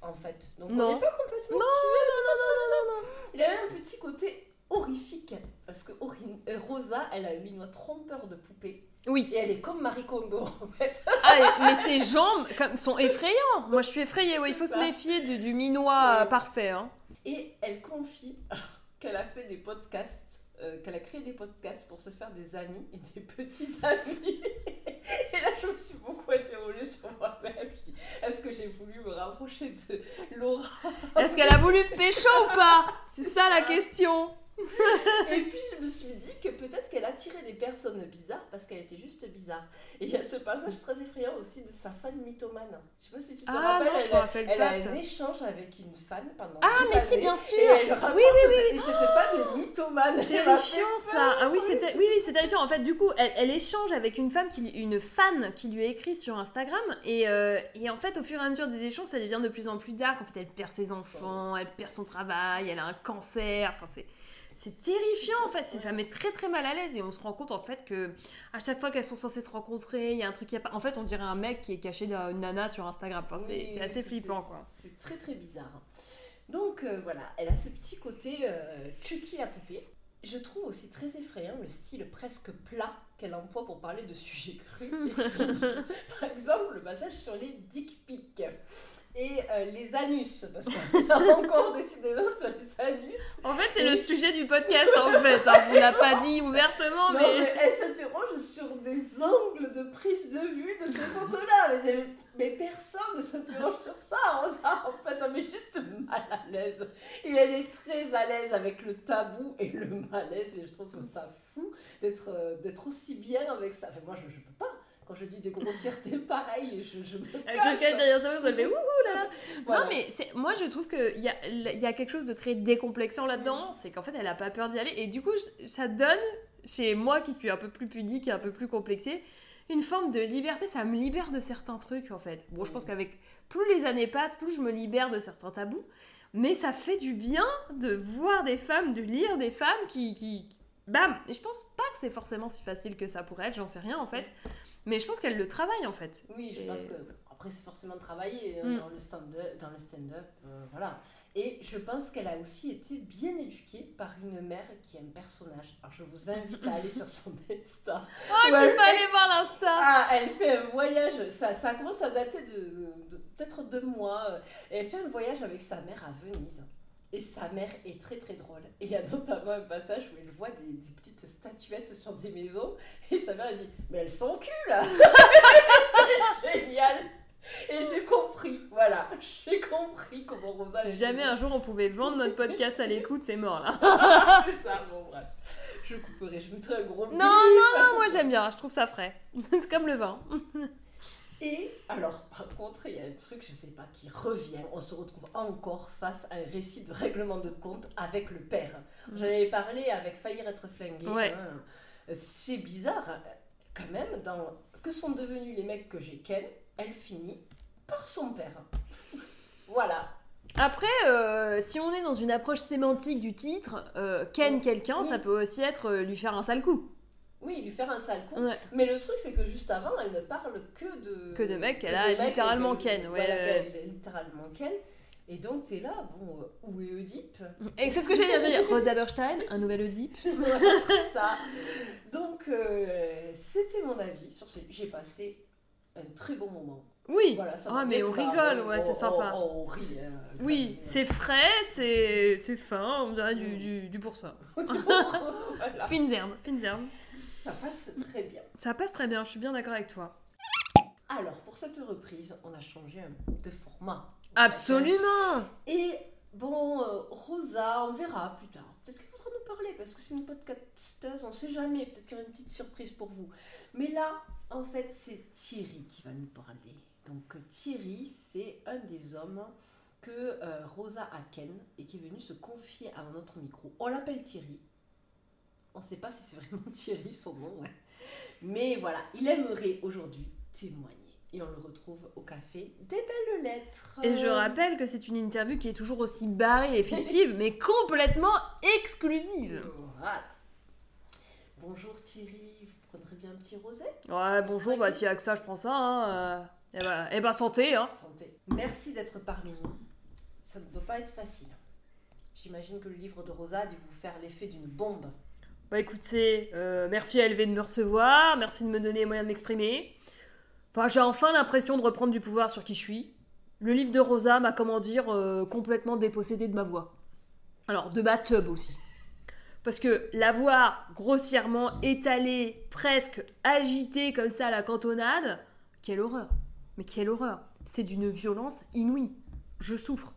en fait. Donc Non. on n'est pas complètement Non, non, non, non, non, non. Il y avait un petit côté horrifique. Parce que euh, Rosa, elle a une noix trompeur de poupée. Oui, Et elle est comme Marie Kondo, en fait. ah, mais ses jambes comme, sont effrayantes. Moi je suis effrayée, ouais, il faut se méfier du, du minois euh, Ouais. parfait. Hein. Et elle confie qu'elle a fait des podcasts, euh, qu'elle a créé des podcasts pour se faire des amis et des petits amis. Et là, je me suis beaucoup interrogée sur moi-même. Est-ce que j'ai voulu me rapprocher de Laura? Est-ce qu'elle a voulu pécho ou pas? C'est ça la question. Et puis, je me suis dit que peut-être qu'elle attirait des personnes bizarres parce qu'elle était juste bizarre. Et il y a ce passage très effrayant aussi de sa fan mythomane. Je sais pas si tu te Ah rappelles, non, je elle, me rappelle elle pas a un échange avec une fan pendant Ah, mais années, bien sûr. Et elle Oui, oui, oui, Et cette fan est mythomane. Fait Terrifiant ça. Ah oui, c'était oui oui, c'est terrifiant. En fait, du coup, elle, elle échange avec une femme qui une fan qui lui a écrit sur Instagram et, euh, et en fait, au fur et à mesure des échanges, ça devient de plus en plus dark. En fait, elle perd ses enfants, elle perd son travail, elle a un cancer. Enfin, c'est c'est terrifiant en fait, C'est- ça met très très mal à l'aise et on se rend compte en fait que à chaque fois qu'elles sont censées se rencontrer, il y a un truc qui a pas. En fait, on dirait un mec qui est caché dans une nana sur Instagram. Enfin, c'est Oui, c'est oui, assez flippant c'est- quoi. C'est très très bizarre. Donc euh, voilà, elle a ce petit côté euh, Chucky la poupée. Je trouve aussi très effrayant le style presque plat qu'elle emploie pour parler de sujets crus. Par exemple, le passage sur les dick pics et euh, les anus, parce qu'on a encore décidément sur les anus. En fait, c'est le sujet du podcast en fait. hein. On l'a pas dit ouvertement, Non, mais. mais elle s'interroge sur des angles de prise de vue de ces photos-là. Mais, mais personne ne s'interroge sur ça. hein, ça. Enfin, ça met juste mal à l'aise. Et elle est très à l'aise avec le tabou et le malaise. Et je trouve ça fou d'être euh, d'être aussi bien avec ça. Enfin, moi, je, je peux pas. Quand je dis des grossièretés pareilles, je, je me Elle se cache derrière sa ça fait ouh là. Voilà. Non, mais moi je trouve qu'il y a, y a quelque chose de très décomplexant là-dedans. C'est qu'en fait, elle a pas peur d'y aller. Et du coup, ça donne, chez moi qui suis un peu plus pudique et un peu plus complexée, une forme de liberté. Ça me libère de certains trucs en fait. Bon, je pense qu'avec plus les années passent, plus je me libère de certains tabous. Mais ça fait du bien de voir des femmes, de lire des femmes qui. qui qui- Bam Et je pense pas que c'est forcément si facile que ça pour elles, j'en sais rien en fait. Mais je pense qu'elle le travaille en fait. Oui, je Et- pense que après c'est forcément travaillé hein, Mm. dans le stand-up, dans le stand-up, euh, voilà. Et je pense qu'elle a aussi été bien éduquée par une mère qui est un personnage. Alors je vous invite à aller sur son Insta. Oh, je suis pas allée voir l'insta Ah, elle fait un voyage. Ça, ça commence à dater de, de- de- peut-être deux mois. Et elle fait un voyage avec sa mère à Venise. Et sa mère est très très drôle. Et il y a notamment un passage où elle voit des, des petites statuettes sur des maisons. Et sa mère elle dit Mais elles sont cul là C'est génial Et j'ai compris, voilà, j'ai compris comment Rosa. Jamais un jour on pouvait vendre notre podcast à l'écoute, c'est mort là. C'est ça, bon, bref. Je couperai, je mettrai un gros Non, bip. non, non, moi j'aime bien, je trouve ça frais. c'est comme le vin. Et alors, par contre, il y a un truc, je sais pas, qui revient. On se retrouve encore face à un récit de règlement de compte avec le père. J'en avais parlé avec Faillir être flingué. Ouais. hein. C'est bizarre, quand même, dans Que sont devenus les mecs que j'ai ken, elle finit par son père. voilà. Après, euh, si on est dans une approche sémantique du titre, euh, ken quelqu'un, Oui. ça peut aussi être euh, lui faire un sale coup. Oui, lui faire un sale coup. Ouais. Mais le truc, c'est que juste avant, elle ne parle que de. Que de mecs qu'elle que a de littéralement que- ken, ouais, voilà, littéralement ken. Et donc, t'es là, bon, euh, où est Oedipe? Et c'est ce que j'ai dire, j'ai dit Rosa Berstein, un nouvel Oedipe. Voilà, ça. Donc, euh, c'était mon avis sur ce. J'ai passé un très bon moment. Oui, Voilà, ça Ah, m'a mais on rigole, ouais, c'est sympa. On, on rit. hein, oui, c'est frais, c'est c'est fin, on dirait du, du, du pour ça. Voilà. Fines herbes, fines herbes. Ça passe très bien. Ça passe très bien, je suis bien d'accord avec toi. Alors, pour cette reprise, on a changé de format. Absolument Et bon, euh, Rosa, on verra plus tard. Peut-être qu'elle voudra nous parler parce que c'est une podcasteuse, on sait jamais. Peut-être qu'il y aura une petite surprise pour vous. Mais là, en fait, c'est Thierry qui va nous parler. Donc, Thierry, c'est un des hommes que euh, Rosa a ken et qui est venu se confier à notre micro. On l'appelle Thierry. On ne sait pas si c'est vraiment Thierry son nom. ouais. Mais voilà, il aimerait aujourd'hui témoigner. Et on le retrouve au café des belles lettres. Et je rappelle que c'est une interview qui est toujours aussi barrée et fictive, mais complètement exclusive. Voilà. Bonjour Thierry, vous prendrez bien un petit rosé? Ouais, bonjour, bah s'il y a que ça, je prends ça. Hein. euh, Eh bah, eh bah, santé, hein. Santé. Merci d'être parmi nous. Ça ne doit pas être facile. J'imagine que le livre de Rosa a dû vous faire l'effet d'une bombe. Bah écoutez, euh, merci à LV de me recevoir, merci de me donner les moyens de m'exprimer. Enfin, j'ai enfin l'impression de reprendre du pouvoir sur qui je suis. Le livre de Rosa m'a, comment dire, euh, complètement dépossédé de ma voix. Alors, de ma tub aussi. Parce que la voir grossièrement étalée, presque agitée comme ça à la cantonade, quelle horreur. Mais quelle horreur. C'est d'une violence inouïe. Je souffre.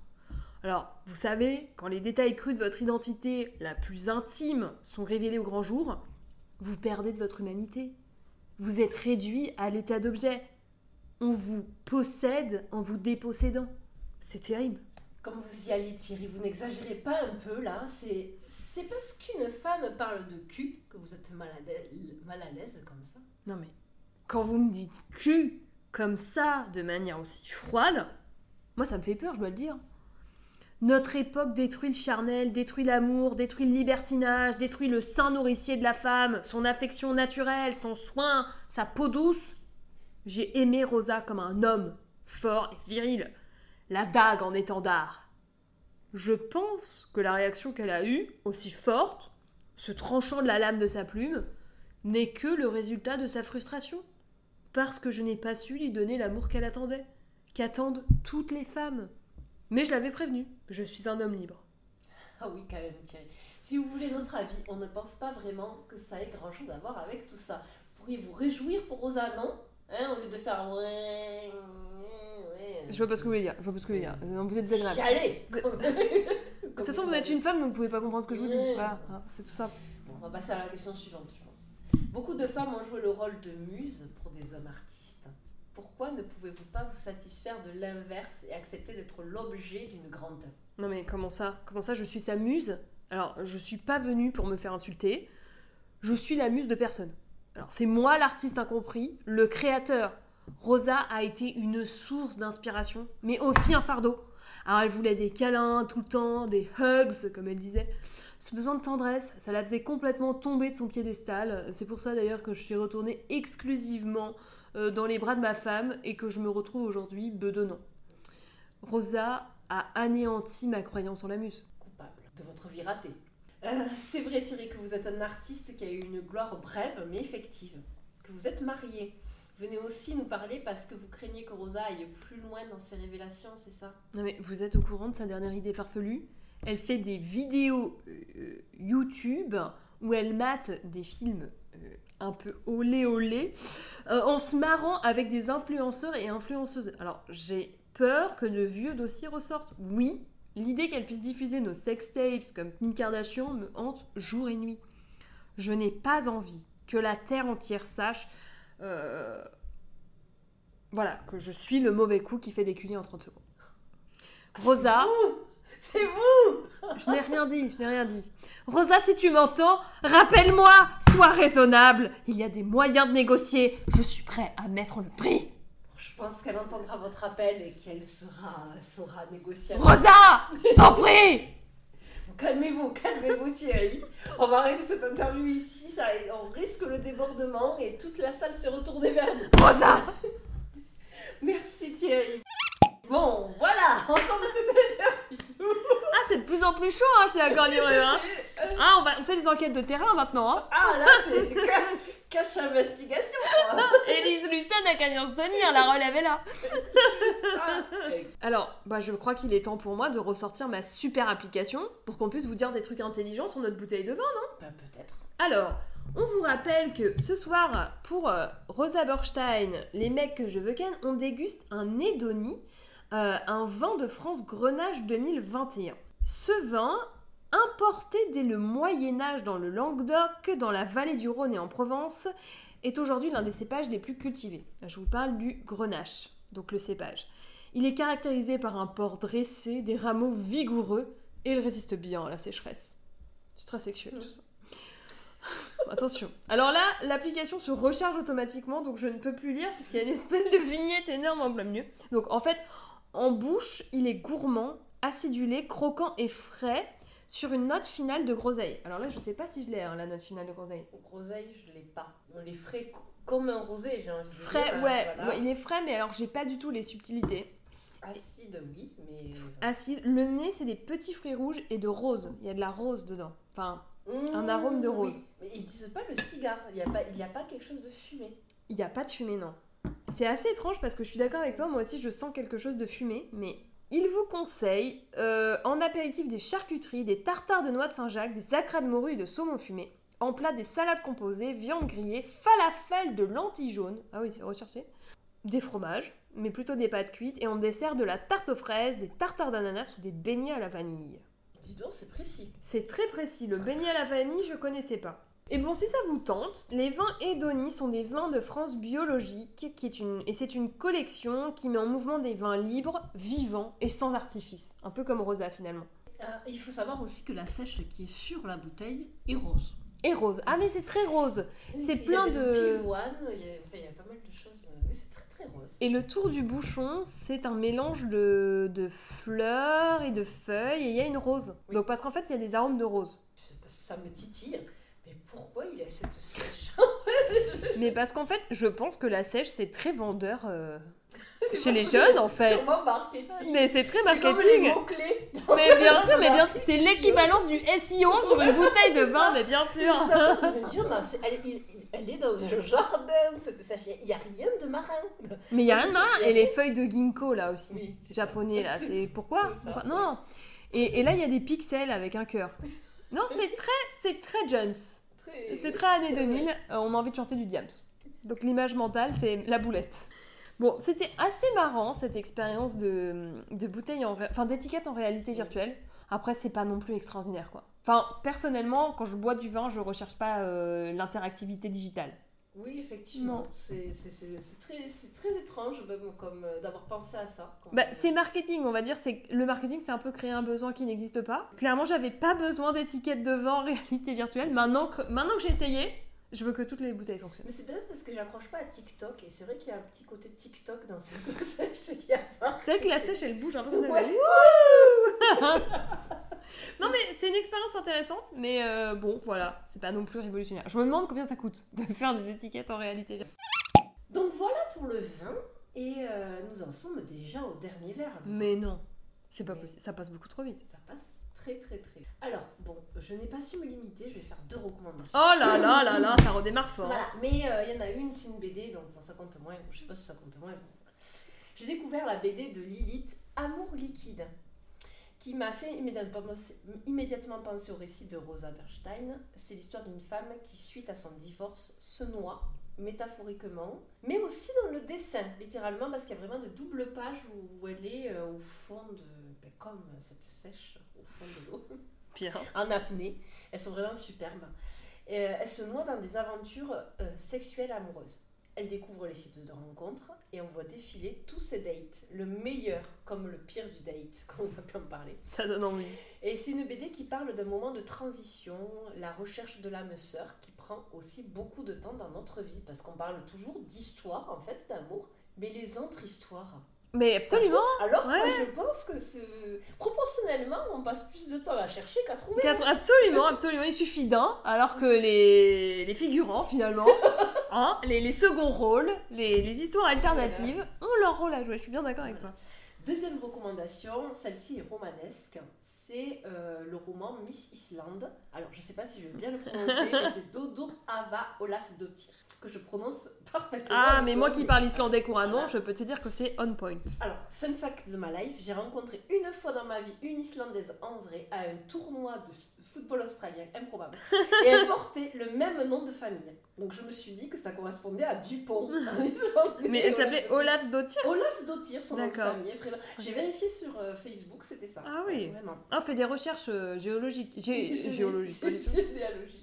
Alors, vous savez, quand les détails crus de votre identité la plus intime sont révélés au grand jour, vous perdez de votre humanité. Vous êtes réduit à l'état d'objet. On vous possède en vous dépossédant. C'est terrible. Comme vous y allez Thierry, vous n'exagérez pas un peu là. C'est, c'est parce qu'une femme parle de cul que vous êtes mal à, l'aise- mal à l'aise comme ça. Non mais, quand vous me dites cul comme ça, de manière aussi froide, moi ça me fait peur, je dois le dire. Notre époque détruit le charnel, détruit l'amour, détruit le libertinage, détruit le sein nourricier de la femme, son affection naturelle, son soin, sa peau douce. J'ai aimé Rosa comme un homme, fort et viril, la dague en étendard. Je pense que la réaction qu'elle a eue, aussi forte, se tranchant de la lame de sa plume, n'est que le résultat de sa frustration. Parce que je n'ai pas su lui donner l'amour qu'elle attendait, qu'attendent toutes les femmes. Mais je l'avais prévenu, je suis un homme libre. Ah oui, quand même Thierry. Si vous voulez notre avis, on ne pense pas vraiment que ça ait grand chose à voir avec tout ça. Vous pourriez vous réjouir pour Rosa, non? Hein, Au lieu de faire ouais, ouais, ouais. Je vois pas ce que vous voulez dire, je vois pas ce que vous voulez dire. Vous êtes désagréable. Chialer De toute façon, vous êtes une femme, donc vous pouvez pas comprendre ce que je vous dis. Ouais. Voilà, hein, c'est tout simple. Bon, on va passer à la question suivante, je pense. Beaucoup de femmes ont joué le rôle de muse pour des hommes artistes. Pourquoi ne pouvez-vous pas vous satisfaire de l'inverse et accepter d'être l'objet d'une grande Non mais comment ça? Comment ça je suis sa muse? Alors je suis pas venue pour me faire insulter. Je suis la muse de personne. Alors c'est moi l'artiste incompris, le créateur. Rosa a été une source d'inspiration, mais aussi un fardeau. Alors elle voulait des câlins tout le temps, des hugs comme elle disait. Ce besoin de tendresse, ça la faisait complètement tomber de son piédestal. C'est pour ça d'ailleurs que je suis retournée exclusivement euh, dans les bras de ma femme et que je me retrouve aujourd'hui bedonnant. Rosa a anéanti ma croyance en la muse. coupable de votre vie ratée. Euh, c'est vrai Thierry que vous êtes un artiste qui a eu une gloire brève mais effective. Que vous êtes marié. Venez aussi nous parler parce que vous craignez que Rosa aille plus loin dans ses révélations, c'est ça? Non mais vous êtes au courant de sa dernière idée farfelue? Elle fait des vidéos euh, YouTube où elle mate des films un peu olé olé euh, en se marrant avec des influenceurs et influenceuses. Alors j'ai peur que de vieux dossiers ressortent. Oui, l'idée qu'elle puisse diffuser nos sextapes comme Kim Kardashian me hante jour et nuit. Je n'ai pas envie que la terre entière sache euh, voilà, que je suis le mauvais coup qui fait des culis en 30 secondes. Rosa, Vous C'est vous je n'ai rien dit, je n'ai rien dit. Rosa, si tu m'entends, rappelle-moi, sois raisonnable. Il y a des moyens de négocier. Je suis prêt à mettre le prix. Je pense qu'elle entendra votre appel et qu'elle sera, saura négocier. avec- Rosa, t'en prie. Calmez-vous, calmez-vous Thierry. On va arrêter cette interview ici, ça, on risque le débordement et toute la salle s'est retournée vers nous. Rosa. Merci Thierry. Bon, voilà, ensemble interview. Ah, c'est de plus en plus chaud hein, chez Accord Libre. Hein. C'est, Ah, on, va, on fait des enquêtes de terrain maintenant. Hein. Ah là, c'est cache, cache investigation. quoi. Élise Lucen a qu'à se tenir, la relève est là. Ah, Alors, bah, je crois qu'il est temps pour moi de ressortir ma super application pour qu'on puisse vous dire des trucs intelligents sur notre bouteille de vin. bah, peut-être. Alors, on vous rappelle que ce soir, pour euh, Rosa Borstein, les mecs que je veux ken, on déguste un Edoni, euh, un vin de France Grenache 2021. Ce vin, importé dès le Moyen Âge dans le Languedoc, dans la vallée du Rhône et en Provence, est aujourd'hui l'un des cépages les plus cultivés. Là, je vous parle du Grenache, donc le cépage. Il est caractérisé par un port dressé, des rameaux vigoureux, et il résiste bien à la sécheresse. C'est très sexuel tout ça. Attention. Alors là, l'application se recharge automatiquement, donc je ne peux plus lire puisqu'il y a une espèce de vignette énorme en plein milieu. Donc en fait, en bouche, il est gourmand, acidulé, croquant et frais sur une note finale de groseille. Alors là, je sais pas si je l'ai, hein, la note finale de groseille. Groseille, je l'ai pas. On les frais co- comme un rosé, j'ai envie de Frais, dire. hein, ouais, voilà. ouais, il est frais, mais alors j'ai pas du tout les subtilités. Acide, oui, mais. Acide. Le nez, c'est des petits fruits rouges et de rose. Il y a de la rose dedans. Enfin, Un Mmh, arôme de oui. rose. Mais ils disent pas le cigare, il n'y a, pas- il y a pas quelque chose de fumé. Il n'y a pas de fumée, non. C'est assez étrange parce que je suis d'accord avec toi, moi aussi je sens quelque chose de fumé, mais il vous conseille euh, en apéritif des charcuteries, des tartares de noix de Saint-Jacques, des acras de morue et de saumon fumé, en plat des salades composées, viande grillée, falafel de lentilles jaunes, ah oui c'est recherché, des fromages, mais plutôt des pâtes cuites, et en dessert de la tarte aux fraises, des tartares d'ananas ou des beignets à la vanille. Dis donc, c'est précis. C'est très précis. Le beignet à la vanille, je connaissais pas. Et bon, si ça vous tente, les vins Edoni sont des vins de France biologiques, qui est une... et c'est une collection qui met en mouvement des vins libres, vivants et sans artifice. Un peu comme Rosa finalement. Euh, il faut savoir aussi que la sèche qui est sur la bouteille est rose. Et rose. Ah mais c'est très rose. C'est Il y a plein des de- pivoines, il y a, enfin, il y a pas mal de choses. euh, Oui, c'est très très rose. Et le tour du bouchon, c'est un mélange de, de fleurs et de feuilles, et il y a une rose. Donc parce qu'en fait, il y a des arômes de rose. Ça me titille, pourquoi il a cette sèche? Mais parce qu'en fait, je pense que la sèche, c'est très vendeur euh, chez les jeunes en fait. Sûrement marketing. Mais c'est très C'est comme les marketing. Mais bien sûr, mais bien sûr, c'est l'équivalent du SEO sur une bouteille de vin, mais bien sûr. De elle, est dans un jardin, cette sèche. Il n'y a rien de marin. Mais il y a un nain et les feuilles de ginkgo là aussi, Oui, japonais là. C'est Pourquoi Non. Et, et là, il y a des pixels avec un cœur. Non, c'est très, c'est très Jones. C'est très années 2000. euh, on a envie de chanter du Diams. Donc l'image mentale, c'est la boulette. Bon, c'était assez marrant cette expérience de, de bouteille en, enfin d'étiquette en réalité virtuelle. Après, c'est pas non plus extraordinaire quoi. Enfin, personnellement, quand je bois du vin, je recherche pas euh, l'interactivité digitale. Oui, effectivement. C'est très, très étrange même, comme euh, d'avoir pensé à ça. Bah, c'est marketing, on va dire. C'est le marketing, c'est un peu créer un besoin qui n'existe pas. Clairement, j'avais pas besoin d'étiquette de vin en réalité virtuelle. Maintenant que, maintenant que j'ai essayé, je veux que toutes les bouteilles fonctionnent. Mais c'est peut-être parce que j'accroche pas à TikTok et c'est vrai qu'il y a un petit côté TikTok dans cette sèche. A pas. C'est vrai que la sèche, elle bouge un peu comme. Ouais. Non, mais c'est une expérience intéressante, mais euh, bon, voilà, c'est pas non plus révolutionnaire. Je me demande combien ça coûte de faire des étiquettes en réalité. Donc voilà pour le vin et euh, nous en sommes déjà au dernier verre. Mais non, c'est pas Mais- possible, ça passe beaucoup trop vite. Ça passe très très très. Alors bon, je n'ai pas su me limiter, je vais faire deux recommandations. Oh là là là là, ça redémarre fort. Voilà, mais euh, il y en a une, c'est une BD, donc bon, ça compte moins. Je sais pas si ça compte moins. bon. J'ai découvert la BD de Lilith, Amour liquide. qui m'a fait immédiatement penser, immédiatement penser au récit de Rosa Bernstein. C'est l'histoire d'une femme qui, suite à son divorce, se noie métaphoriquement, mais aussi dans le dessin, littéralement, parce qu'il y a vraiment de doubles pages où, elle est euh, au fond de... ben, comme cette sèche fond de l'eau Bien. en apnée. Elles sont vraiment superbes. Et, euh, elle se noie dans des aventures euh, sexuelles amoureuses. Elle découvre les sites de rencontres et on voit défiler tous ses dates, le meilleur comme le pire du date, comme on a pu en parler. Ça donne envie. Et c'est une BD qui parle d'un moment de transition, la recherche de l'âme sœur, qui prend aussi beaucoup de temps dans notre vie, parce qu'on parle toujours d'histoire, en fait, d'amour, mais les autres histoires. Mais absolument. Alors, Ouais. moi, je pense que proportionnellement, on passe plus de temps à chercher qu'à trouver. Absolument, absolument. Il suffit d'un, alors que les, les figurants, finalement, hein, les, les seconds rôles, les, les histoires alternatives, ont leur rôle à jouer. Je suis bien d'accord avec toi. Deuxième recommandation, celle-ci est romanesque. C'est euh, le roman Miss Island. Alors, je sais pas si je vais bien le prononcer, mais c'est Dodur Ava Olafsdottir, que je prononce parfaitement. Ah, mais moi qui parle islandais couramment, Voilà. je peux te dire que c'est on point. Alors, fun fact de ma life, j'ai rencontré une fois dans ma vie une Islandaise en vrai à un tournoi de football australien, improbable. Et elle portait le même nom de famille. Donc je me suis dit que ça correspondait à Dupont en islandais. Mais elle s'appelait Olafsdottir Olafsdottir, son nom de famille. vraiment. J'ai vérifié sur euh, Facebook, c'était ça. Ah oui. Vraiment. Ah, fait des recherches euh, géologiques. Gé- géologiques, pas du tout. Généalogique.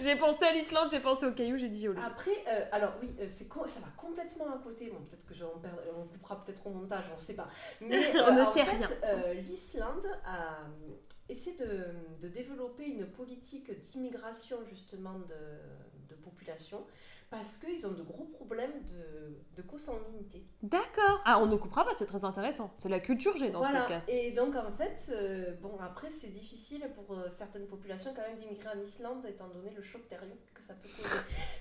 J'ai pensé à l'Islande, j'ai pensé au caillou, j'ai dit géologique. Après, euh, alors oui, euh, c'est ça va complètement à côté. Bon, peut-être que je, on, perd- on coupera peut-être au montage, on ne sait pas. Mais On ne en sait fait, rien. euh, l'Islande a euh, essayé de, de développer une politique d'immigration justement de, de population parce qu'ils ont de gros problèmes de, de consanguinité. D'accord. Ah, on ne coupera pas, c'est très intéressant. C'est la culture G dans ce Voilà. podcast. Et donc en fait, euh, bon après c'est difficile pour euh, certaines populations quand même d'immigrer en Islande étant donné le choc thermique que ça peut causer.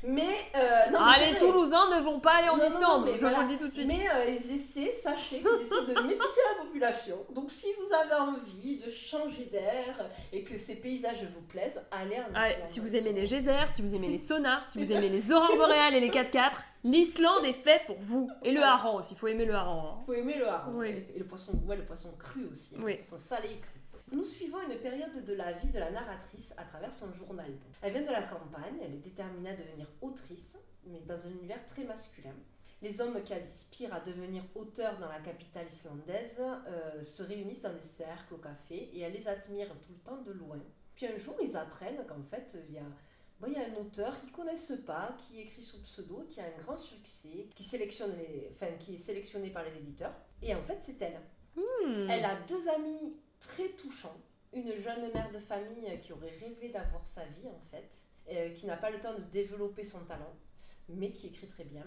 Mais euh, non, ah, les vrai. Toulousains ne vont pas aller en Non, non, non, Islande, mais je voilà. vous le dis tout de suite. Mais euh, ils essaient, sachez qu'ils essaient de métisser la population. Donc si vous avez envie de changer d'air et que ces paysages vous plaisent, allez en Ah, Islande. si vous aimez les geysers, si vous aimez les saunas, si vous aimez les aurores boréales et les 4x4, l'Islande est fait pour vous. Et le hareng aussi, il faut aimer le hareng. hein. faut aimer le hareng. Oui. Et le poisson, ouais, le poisson cru aussi. hein, Oui. Le poisson salé et cru. Nous suivons une période de la vie de la narratrice à travers son journal. Elle vient de la campagne, elle est déterminée à devenir autrice, mais dans un univers très masculin. Les hommes qui aspirent à devenir auteurs dans la capitale islandaise euh, se réunissent dans des cercles au café et elle les admire tout le temps de loin. Puis un jour, ils apprennent qu'en fait, il y a Bon, il y a un auteur qu'ils connaissent pas, qui écrit sous pseudo, qui a un grand succès, qui, sélectionne les... enfin, qui est sélectionné par les éditeurs. Et en fait, c'est elle. Hmm. Elle a deux amis très touchants. Une jeune mère de famille qui aurait rêvé d'avoir sa vie, en fait, euh, qui n'a pas le temps de développer son talent, mais qui écrit très bien.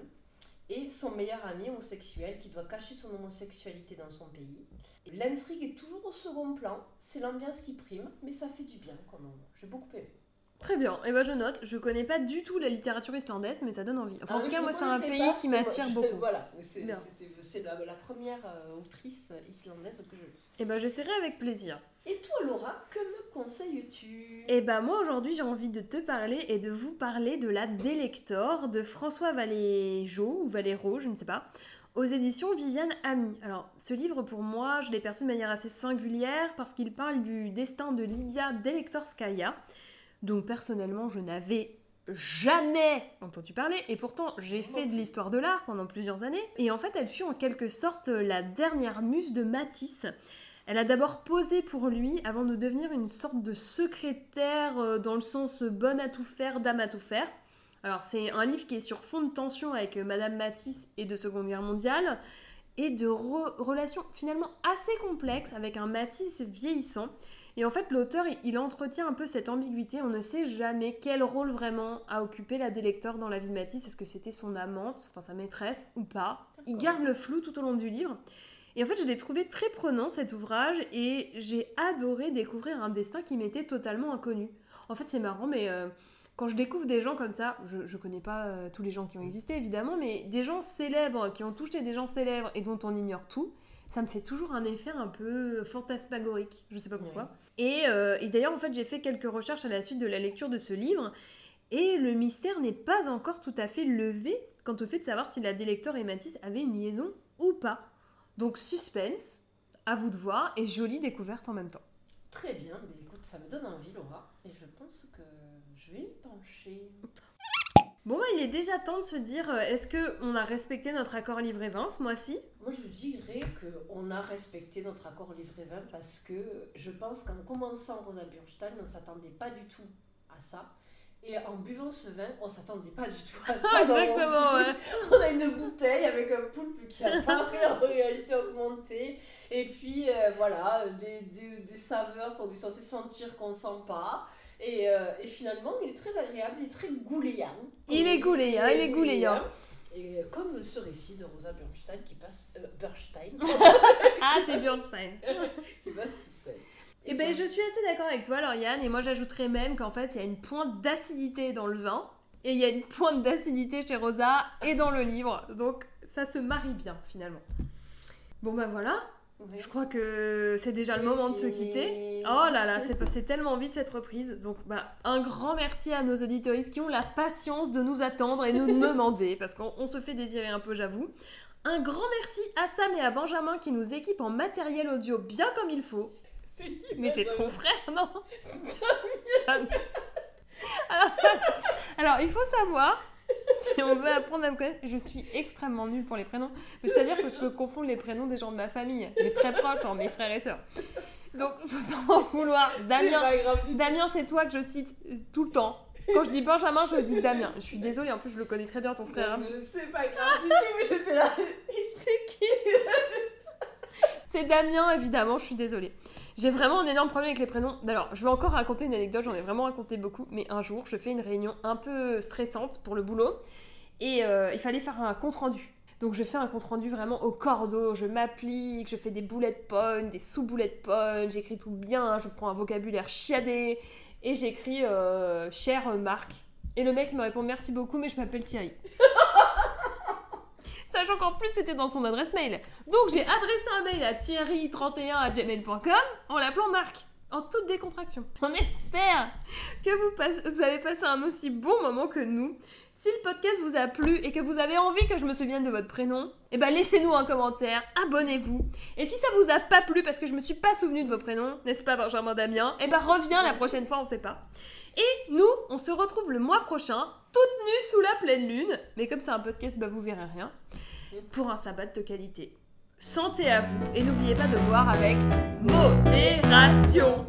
Et son meilleur ami homosexuel qui doit cacher son homosexualité dans son pays. L'intrigue est toujours au second plan, c'est l'ambiance qui prime, mais ça fait du bien quand même. J'ai beaucoup aimé. Très bien, et ben je note, je connais pas du tout la littérature islandaise, mais ça donne envie. Enfin, en Ah, tout cas, moi, c'est un pays pas, qui m'attire beaucoup. Voilà, c'est la, la première euh, autrice islandaise que je lis. Et ben j'essaierai avec plaisir. Et toi, Laura, que me conseilles-tu? Et bah moi aujourd'hui j'ai envie de te parler et de vous parler de la Délector de François Valéjo ou Valéro, je ne sais pas, aux éditions Viviane Ami. Alors ce livre pour moi je l'ai perçu de manière assez singulière parce qu'il parle du destin de Lydia Delectorskaya, dont personnellement je n'avais jamais entendu parler et pourtant j'ai fait de l'histoire de l'art pendant plusieurs années et en fait elle fut en quelque sorte la dernière muse de Matisse. Elle a d'abord posé pour lui avant de devenir une sorte de secrétaire euh, dans le sens euh, bonne à tout faire, dame à tout faire. Alors c'est un livre qui est sur fond de tension avec euh, Madame Matisse et de Seconde Guerre mondiale et de re- relations finalement assez complexes avec un Matisse vieillissant. Et en fait l'auteur il, entretient un peu cette ambiguïté, on ne sait jamais quel rôle vraiment a occupé la délecteur dans la vie de Matisse, est-ce que c'était son amante, enfin sa maîtresse ou pas? Il garde le flou tout au long du livre. Et en fait, je l'ai trouvé très prenant cet ouvrage et j'ai adoré découvrir un destin qui m'était totalement inconnu. En fait, c'est marrant, mais euh, quand je découvre des gens comme ça, je, je connais pas euh, tous les gens qui ont existé évidemment, mais des gens célèbres qui ont touché des gens célèbres et dont on ignore tout, ça me fait toujours un effet un peu fantasmagorique. Je sais pas pourquoi. Et, euh, et d'ailleurs, en fait, j'ai fait quelques recherches à la suite de la lecture de ce livre et le mystère n'est pas encore tout à fait levé quant au fait de savoir si la délecteur et Matisse avaient une liaison ou pas. Donc suspense, À vous de voir et jolie découverte en même temps. Très bien, mais écoute, ça me donne envie, Laura, et je pense que je vais y pencher. Bon bah il est déjà temps de se dire euh, est-ce que on a respecté notre accord livré-vin ce mois-ci? Moi, je dirais qu'on a respecté notre accord livré-vin parce que je pense qu'en commençant Rosa Bürstein, on ne s'attendait pas du tout à ça. Et en buvant ce vin, on s'attendait pas du tout à ça. Exactement, ouais. On a une bouteille avec un poulpe qui apparaît en réalité augmentée. Et puis euh, voilà, des, des- des saveurs qu'on est censé sentir qu'on sent pas. Et, euh, et finalement, il est très agréable, il est très gouléant. Il est gouléant, il est gouléant. Et euh, comme ce récit de Rosa Bernstein qui passe. euh, Bernstein Ah c'est Björnstein. qui passe tout seul. Eh ben, je suis assez d'accord avec toi, Lauriane, et moi j'ajouterais même qu'en fait il y a une pointe d'acidité dans le vin, et il y a une pointe d'acidité chez Rosa et dans le livre, donc ça se marie bien finalement. Bon bah voilà, Ouais. je crois que c'est déjà le moment de se quitter. Oh là là, c'est passé tellement vite cette reprise, donc bah un grand merci à nos auditoristes qui ont la patience de nous attendre et nous demander, parce qu'on on se fait désirer un peu, j'avoue. Un grand merci à Sam et à Benjamin qui nous équipent en matériel audio bien comme il faut. C'est qui Mais c'est ton frère, non alors, alors, il faut savoir, si on veut apprendre à me connaître, je suis extrêmement nulle pour les prénoms. C'est-à-dire que je peux confondre les prénoms des gens de ma famille, mais très proches, genre mes frères et sœurs. Donc, faut pas en vouloir. C'est Damien. Damien, c'est toi que je cite tout le temps. Quand je dis Benjamin, je dis Damien. Je suis désolée, en plus, je le connais très bien, ton frère. Mais C'est pas grave du tout, mais j'étais là. Fais qui? C'est Damien, évidemment, je suis désolée. J'ai vraiment un énorme problème avec les prénoms. Alors, je vais encore raconter une anecdote, j'en ai vraiment raconté beaucoup, mais un jour, je fais une réunion un peu stressante pour le boulot, et euh, il fallait faire un compte-rendu. Donc, je fais un compte-rendu vraiment au cordeau, je m'applique, je fais des bullet points, des sous-bullet points, j'écris tout bien, je prends un vocabulaire chiadé, et j'écris euh, Cher Marc. Et le mec me répond Merci beaucoup, mais je m'appelle Thierry. Sachant qu'en plus c'était dans son adresse mail. Donc j'ai adressé un mail à thierry31 en l'appelant Marc. En toute décontraction. On espère que vous, passe- vous avez passé un aussi bon moment que nous. Si le podcast vous a plu et que vous avez envie que je me souvienne de votre prénom, eh ben laissez-nous un commentaire, abonnez-vous. Et si ça vous a pas plu parce que je me suis pas souvenu de vos prénoms, n'est-ce pas Benjamin Damien? Eh ben reviens la prochaine fois, on sait pas. Et nous, on se retrouve le mois prochain, toutes nues sous la pleine lune. Mais comme c'est un podcast, bah vous verrez rien. Pour un sabbat de qualité. Santé à vous et n'oubliez pas de boire avec modération.